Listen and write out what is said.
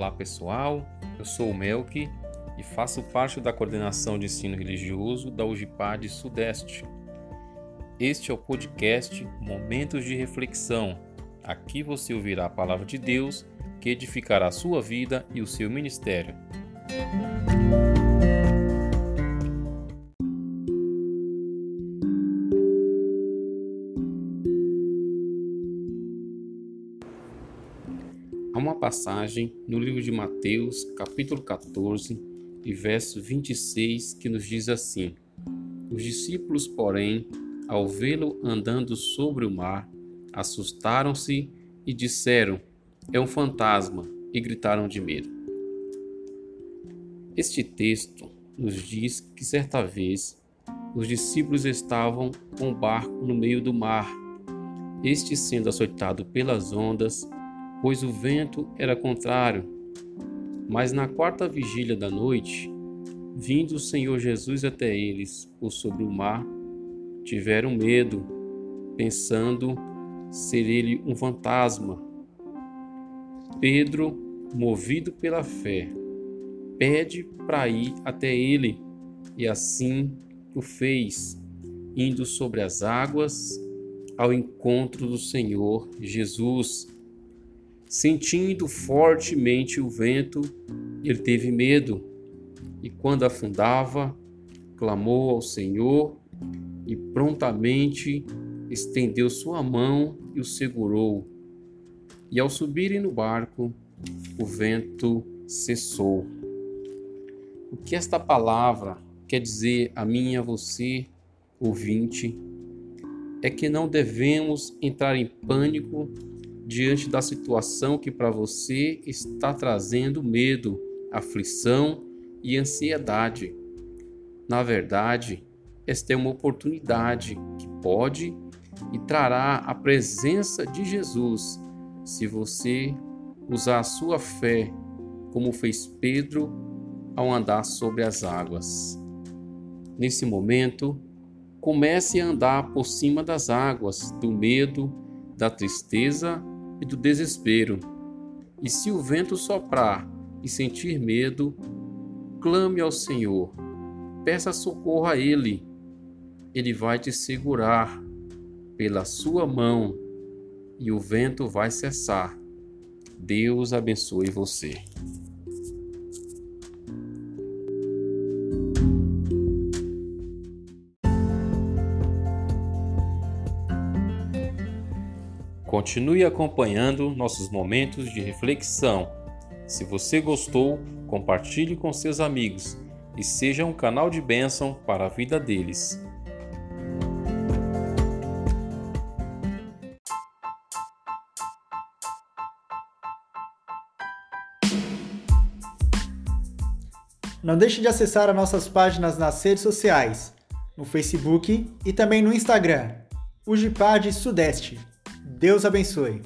Olá pessoal, eu sou o Melk e faço parte da coordenação de ensino religioso da UGPAD Sudeste. Este é o podcast Momentos de Reflexão. Aqui você ouvirá a palavra de Deus que edificará a sua vida e o seu ministério. Uma passagem no livro de Mateus, capítulo 14, e verso 26, que nos diz assim: Os discípulos, porém, ao vê-lo andando sobre o mar, assustaram-se e disseram: É um fantasma, e gritaram de medo. Este texto nos diz que certa vez os discípulos estavam com o barco no meio do mar, este sendo açoitado pelas ondas pois o vento era contrário. Mas na quarta vigília da noite, vindo o Senhor Jesus até eles por sobre o mar, tiveram medo, pensando ser ele um fantasma. Pedro, movido pela fé, pede para ir até ele, e assim o fez, indo sobre as águas ao encontro do Senhor Jesus. Sentindo fortemente o vento, ele teve medo e, quando afundava, clamou ao Senhor e prontamente estendeu sua mão e o segurou. E ao subirem no barco, o vento cessou. O que esta palavra quer dizer a mim e a você, ouvinte, é que não devemos entrar em pânico diante da situação que para você está trazendo medo, aflição e ansiedade. Na verdade, esta é uma oportunidade que pode e trará a presença de Jesus se você usar a sua fé, como fez Pedro ao andar sobre as águas. Nesse momento, comece a andar por cima das águas, do medo, da tristeza e do desespero. E se o vento soprar e sentir medo, clame ao Senhor, peça socorro a Ele. Ele vai te segurar pela sua mão e o vento vai cessar. Deus abençoe você. Continue acompanhando nossos momentos de reflexão. Se você gostou, compartilhe com seus amigos e seja um canal de bênção para a vida deles. Não deixe de acessar as nossas páginas nas redes sociais, no Facebook e também no Instagram, o Gipad Sudeste. Deus abençoe.